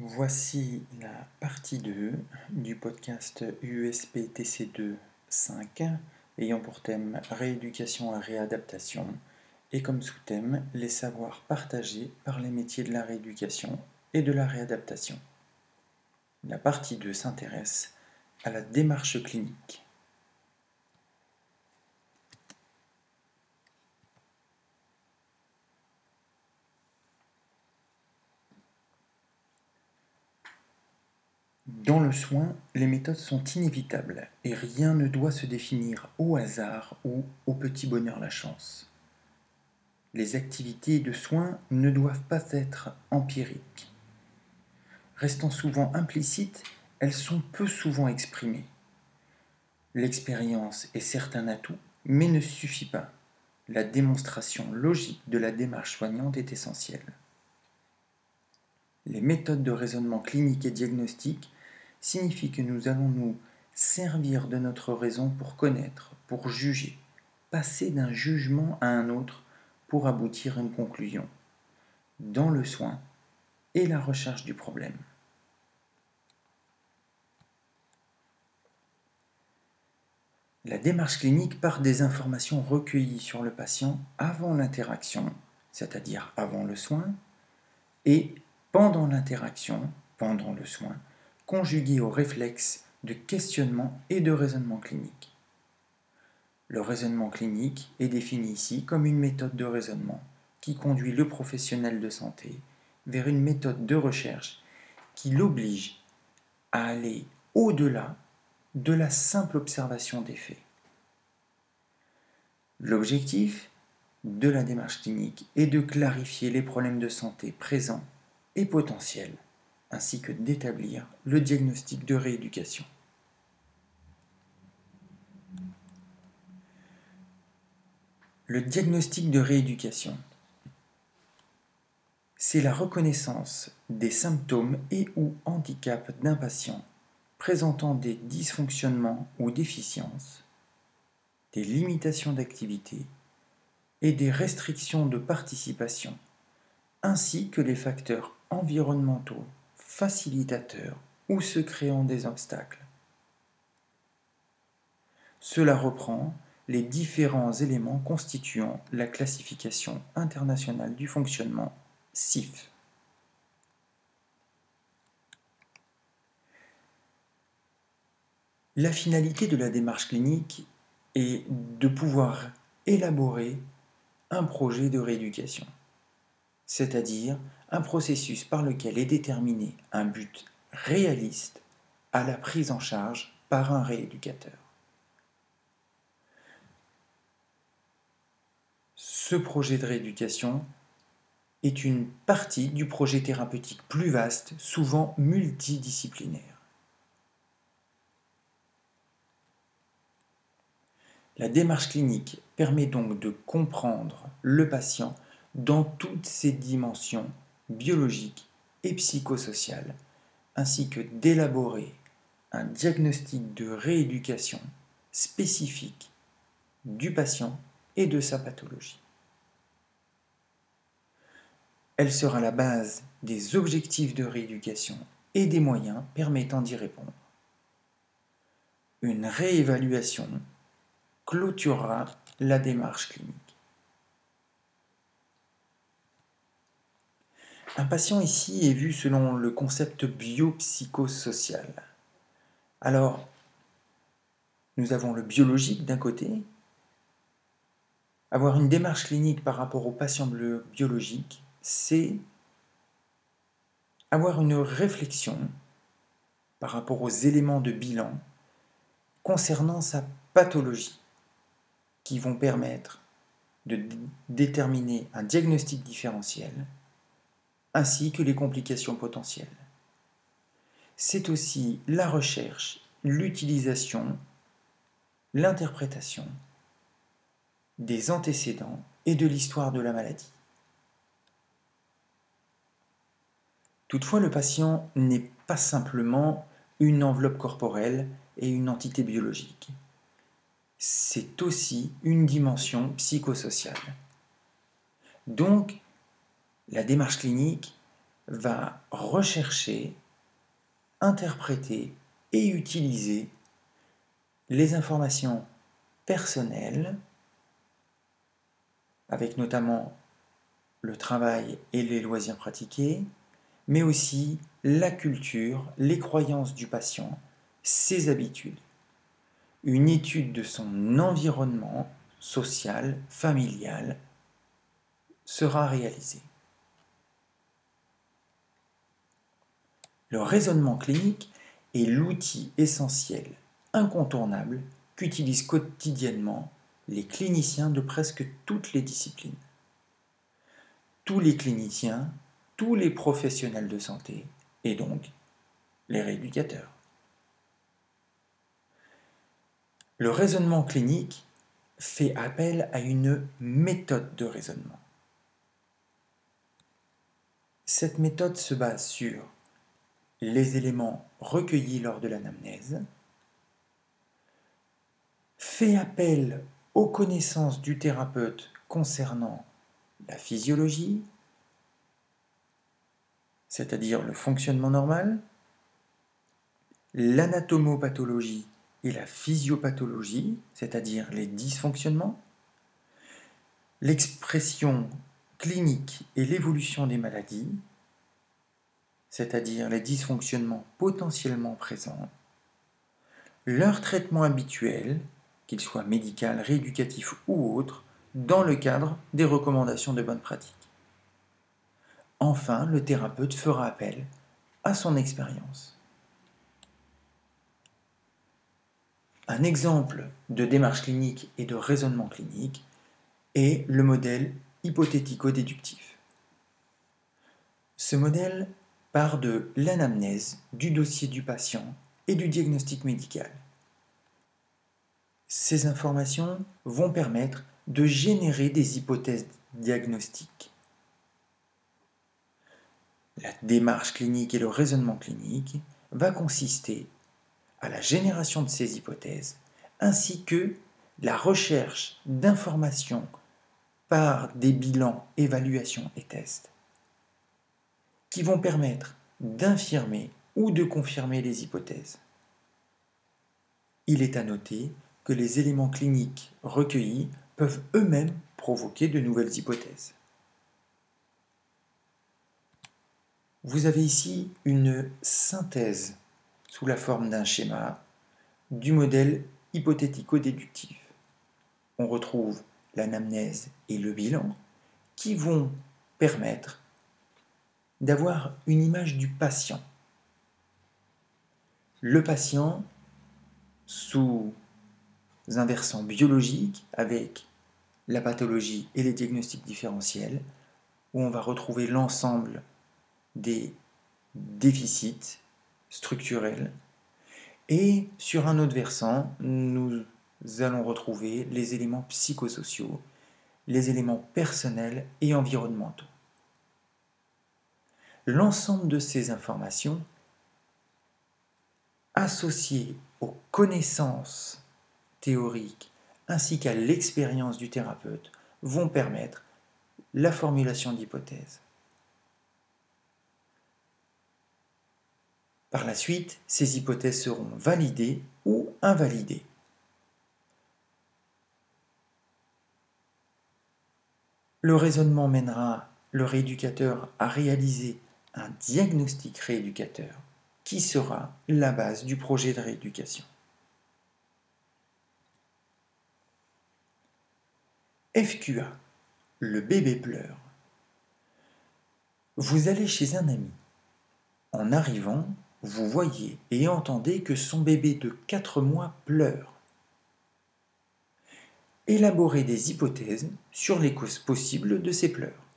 Voici la partie 2 du podcast USP TC2 5 ayant pour thème rééducation et réadaptation et comme sous-thème les savoirs partagés par les métiers de la rééducation et de la réadaptation. La partie 2 s'intéresse à la démarche clinique. Dans le soin, les méthodes sont inévitables et rien ne doit se définir au hasard ou au petit bonheur la chance. Les activités de soins ne doivent pas être empiriques. Restant souvent implicites, elles sont peu souvent exprimées. L'expérience est certes un atout, mais ne suffit pas. La démonstration logique de la démarche soignante est essentielle. Les méthodes de raisonnement clinique et diagnostique signifie que nous allons nous servir de notre raison pour connaître, pour juger, passer d'un jugement à un autre pour aboutir à une conclusion, dans le soin et la recherche du problème. La démarche clinique part des informations recueillies sur le patient avant l'interaction, c'est-à-dire avant le soin, et pendant l'interaction, pendant le soin, conjugué au réflexe de questionnement et de raisonnement clinique. Le raisonnement clinique est défini ici comme une méthode de raisonnement qui conduit le professionnel de santé vers une méthode de recherche qui l'oblige à aller au-delà de la simple observation des faits. L'objectif de la démarche clinique est de clarifier les problèmes de santé présents et potentiels ainsi que d'établir le diagnostic de rééducation. Le diagnostic de rééducation, c'est la reconnaissance des symptômes et ou handicaps d'un patient présentant des dysfonctionnements ou déficiences, des limitations d'activité et des restrictions de participation, ainsi que les facteurs environnementaux facilitateur ou se créant des obstacles. Cela reprend les différents éléments constituant la classification internationale du fonctionnement CIF. La finalité de la démarche clinique est de pouvoir élaborer un projet de rééducation, c'est-à-dire un processus par lequel est déterminé un but réaliste à la prise en charge par un rééducateur. Ce projet de rééducation est une partie du projet thérapeutique plus vaste, souvent multidisciplinaire. La démarche clinique permet donc de comprendre le patient dans toutes ses dimensions biologique et psychosocial, ainsi que d'élaborer un diagnostic de rééducation spécifique du patient et de sa pathologie. Elle sera la base des objectifs de rééducation et des moyens permettant d'y répondre. Une réévaluation clôturera la démarche clinique. Un patient ici est vu selon le concept biopsychosocial. Alors, nous avons le biologique d'un côté, avoir une démarche clinique par rapport au patient biologique, c'est avoir une réflexion par rapport aux éléments de bilan concernant sa pathologie qui vont permettre de déterminer un diagnostic différentiel ainsi que les complications potentielles. C'est aussi la recherche, l'utilisation, l'interprétation des antécédents et de l'histoire de la maladie. Toutefois, le patient n'est pas simplement une enveloppe corporelle et une entité biologique. C'est aussi une dimension psychosociale. Donc, la démarche clinique va rechercher, interpréter et utiliser les informations personnelles, avec notamment le travail et les loisirs pratiqués, mais aussi la culture, les croyances du patient, ses habitudes. Une étude de son environnement social, familial, sera réalisée. Le raisonnement clinique est l'outil essentiel, incontournable, qu'utilisent quotidiennement les cliniciens de presque toutes les disciplines. Tous les cliniciens, tous les professionnels de santé, et donc les rééducateurs. Le raisonnement clinique fait appel à une méthode de raisonnement. Cette méthode se base sur les éléments recueillis lors de l'anamnèse, fait appel aux connaissances du thérapeute concernant la physiologie, c'est-à-dire le fonctionnement normal, l'anatomopathologie et la physiopathologie, c'est-à-dire les dysfonctionnements, l'expression clinique et l'évolution des maladies, c'est-à-dire les dysfonctionnements potentiellement présents, leur traitement habituel, qu'il soit médical, rééducatif ou autre, dans le cadre des recommandations de bonne pratique. Enfin, le thérapeute fera appel à son expérience. Un exemple de démarche clinique et de raisonnement clinique est le modèle hypothético-déductif. Ce modèle de l'anamnèse, du dossier du patient et du diagnostic médical. Ces informations vont permettre de générer des hypothèses diagnostiques. La démarche clinique et le raisonnement clinique va consister à la génération de ces hypothèses ainsi que la recherche d'informations par des bilans, évaluations et tests qui vont permettre d'infirmer ou de confirmer les hypothèses. Il est à noter que les éléments cliniques recueillis peuvent eux-mêmes provoquer de nouvelles hypothèses. Vous avez ici une synthèse sous la forme d'un schéma du modèle hypothético-déductif. On retrouve l'anamnèse et le bilan qui vont permettre d'avoir une image du patient. Le patient sous un versant biologique avec la pathologie et les diagnostics différentiels, où on va retrouver l'ensemble des déficits structurels. Et sur un autre versant, nous allons retrouver les éléments psychosociaux, les éléments personnels et environnementaux. L'ensemble de ces informations, associées aux connaissances théoriques ainsi qu'à l'expérience du thérapeute, vont permettre la formulation d'hypothèses. Par la suite, ces hypothèses seront validées ou invalidées. Le raisonnement mènera le rééducateur à réaliser diagnostic rééducateur qui sera la base du projet de rééducation. FQA, le bébé pleure. Vous allez chez un ami. En arrivant, vous voyez et entendez que son bébé de 4 mois pleure. Élaborez des hypothèses sur les causes possibles de ces pleurs.